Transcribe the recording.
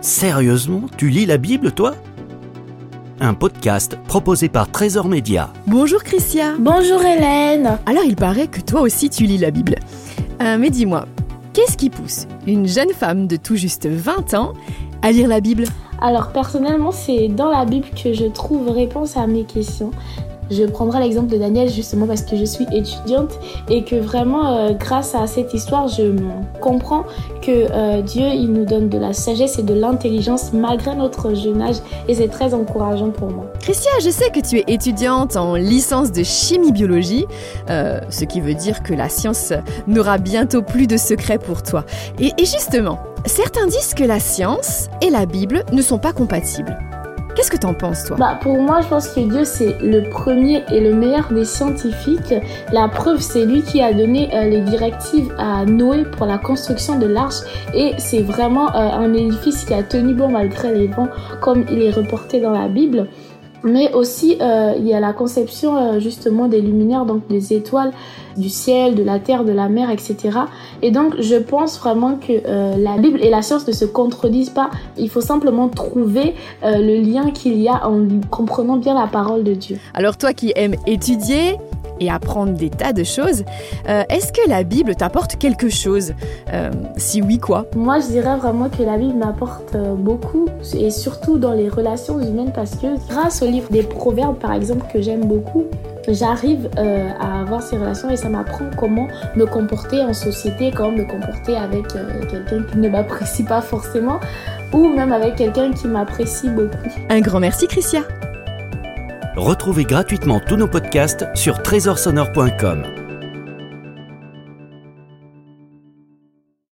Sérieusement, tu lis la Bible, toi? Un podcast proposé par Trésor Média. Bonjour Christia. Bonjour Hélène. Alors il paraît que toi aussi tu lis la Bible. Euh, mais dis-moi, qu'est-ce qui pousse une jeune femme de tout juste 20 ans à lire la Bible? Alors personnellement, c'est dans la Bible que je trouve réponse à mes questions. Je prendrai l'exemple de Daniel justement parce que je suis étudiante et que vraiment euh, grâce à cette histoire, je comprends que euh, Dieu, il nous donne de la sagesse et de l'intelligence malgré notre jeune âge et c'est très encourageant pour moi. Christia, je sais que tu es étudiante en licence de chimie-biologie, euh, ce qui veut dire que la science n'aura bientôt plus de secrets pour toi. Et justement, certains disent que la science et la Bible ne sont pas compatibles. Qu'est-ce que t'en penses, toi bah, Pour moi, je pense que Dieu, c'est le premier et le meilleur des scientifiques. La preuve, c'est lui qui a donné euh, les directives à Noé pour la construction de l'arche. Et c'est vraiment euh, un édifice qui a tenu bon malgré les vents, comme il est reporté dans la Bible. Mais aussi, euh, il y a la conception euh, justement des luminaires, donc des étoiles, du ciel, de la terre, de la mer, etc. Et donc, je pense vraiment que euh, la Bible et la science ne se contredisent pas. Il faut simplement trouver le lien qu'il y a en comprenant bien la parole de Dieu. Alors, toi qui aimes étudier, et apprendre des tas de choses. Euh, est-ce que la Bible t'apporte quelque chose? Euh, Si oui, quoi? Moi, je dirais vraiment que la Bible m'apporte euh, beaucoup, et surtout dans les relations humaines, parce que grâce au livre des Proverbes, par exemple, que j'aime beaucoup, j'arrive à avoir ces relations et ça m'apprend comment me comporter en société, comment me comporter avec quelqu'un qui ne m'apprécie pas forcément ou même avec quelqu'un qui m'apprécie beaucoup. Un grand merci Christia. Retrouvez gratuitement tous nos podcasts sur trésorsonore.com.